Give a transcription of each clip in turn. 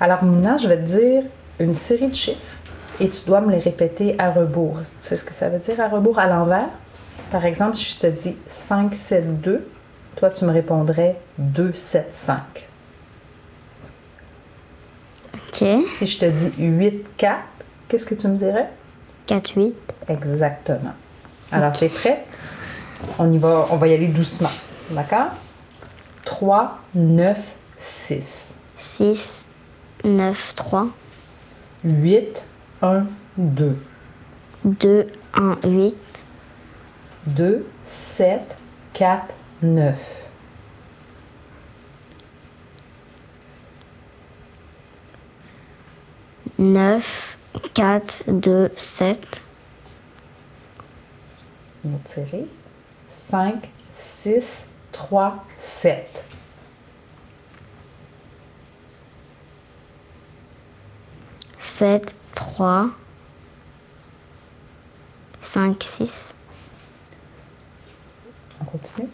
Alors maintenant, je vais te dire une série de chiffres et tu dois me les répéter à rebours. Tu sais ce que ça veut dire à rebours, à l'envers? Par exemple, si je te dis 5, 7, 2, toi, tu me répondrais 2, 7, 5. Ok. Si je te dis 8, 4, qu'est-ce que tu me dirais? 4, 8. Exactement. Alors, tu es prêt? On y va, on va y aller doucement. D'accord? 3, 9, 6. 6, 9, 3. 8, 1, 2. 2, 1, 8. 2, 7, 4, 9. 9, 4, 2, 7. Une autre série. 5, 6, 3, 7. Sept, trois, cinq, six, On continue.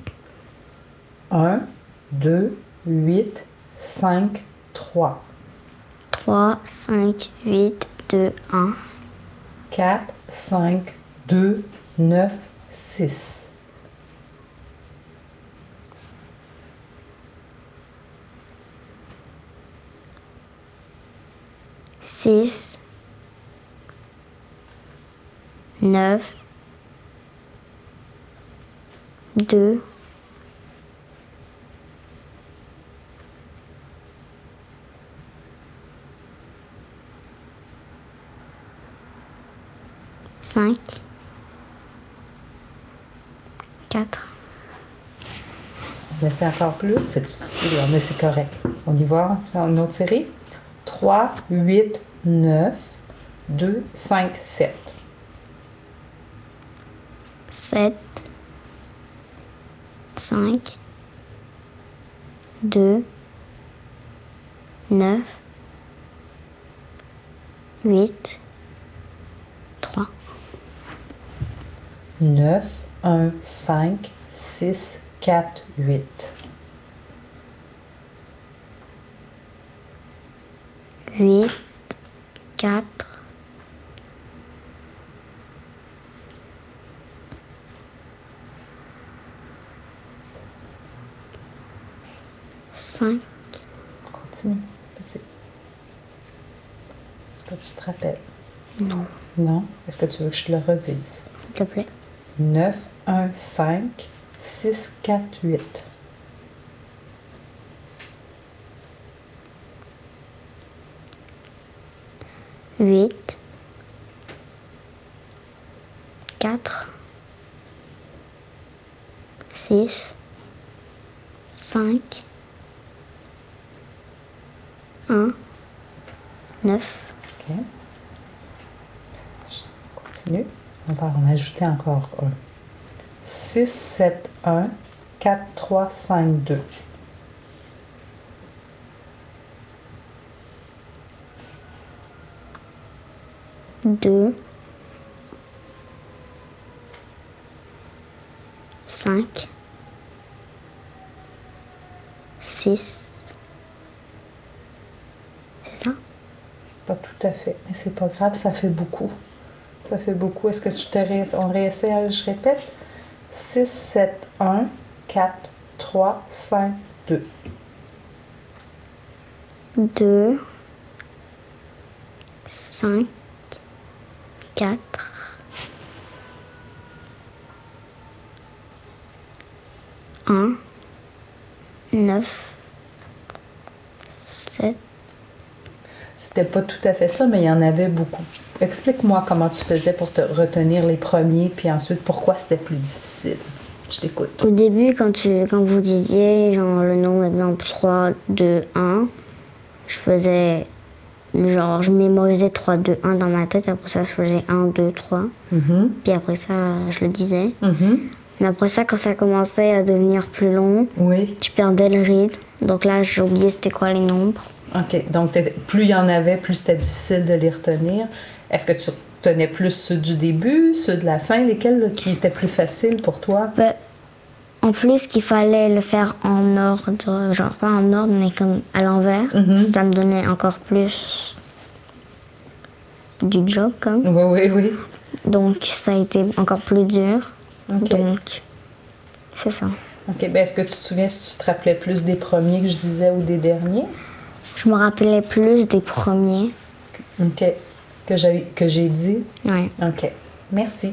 1, 2, 8, 5, 3. trois, cinq, huit, deux, un, 4, 5, 2, 9, 6. Six, neuf, deux, cinq, quatre, Laissez encore plus. C'est difficile, mais c'est correct. On y va dans une autre série? 3, 8, 9, 2, 5, 7. sept, cinq, deux, neuf, huit, trois, 9, 1, 5, 6, 4, 8. Huit, quatre, cinq, On continue. Vas-y. Est-ce que tu te rappelles? non, Non? Est-ce que tu veux que je te le redise? s'il te plaît. 9, 1, 5, 6, 4, 8. Huit, quatre, six, cinq, un, neuf, OK? Je continue. On va en ajouter encore un. 6, 7, 1, 4, 3, 5, 2. Deux, cinq, six. C'est ça? Pas tout à fait, mais c'est pas grave, ça fait beaucoup. Ça fait beaucoup. Est-ce que je te ré... on réessaie, je répète? 6, 7, 1, 4, 3, 5, 2. deux, cinq, quatre, un, neuf, sept, C'était pas tout à fait ça, mais il y en avait beaucoup. Explique-moi comment tu faisais pour te retenir les premiers, puis ensuite pourquoi c'était plus difficile? Je t'écoute. Au début, quand, tu, quand vous disiez genre le nombre, exemple 3, 2, 1, je faisais genre, je mémorisais 3, 2, 1 dans ma tête. Après ça, je faisais 1, 2, 3. Mhm, Puis après ça, je le disais. mhm. Mais après ça, quand ça commençait à devenir plus long, Oui. je perdais le rythme. Donc là, j'ai oublié c'était quoi les nombres. OK. Donc, plus il y en avait, plus c'était difficile de les retenir. Est-ce que tu retenais plus ceux du début, ceux de la fin, lesquels là, qui étaient plus faciles pour toi? Ben, En plus qu'il fallait le faire en ordre, genre pas en ordre, mais comme à l'envers, Mhm. ça me donnait encore plus du job, comme. Oui, oui, oui. Donc ça a été encore plus dur. Donc, c'est ça. OK. Ben, est-ce que tu te souviens si tu te rappelais plus des premiers que je disais ou des derniers? Je me rappelais plus des premiers. OK. Que j'ai, que j'ai dit? Ouais, OK. Merci.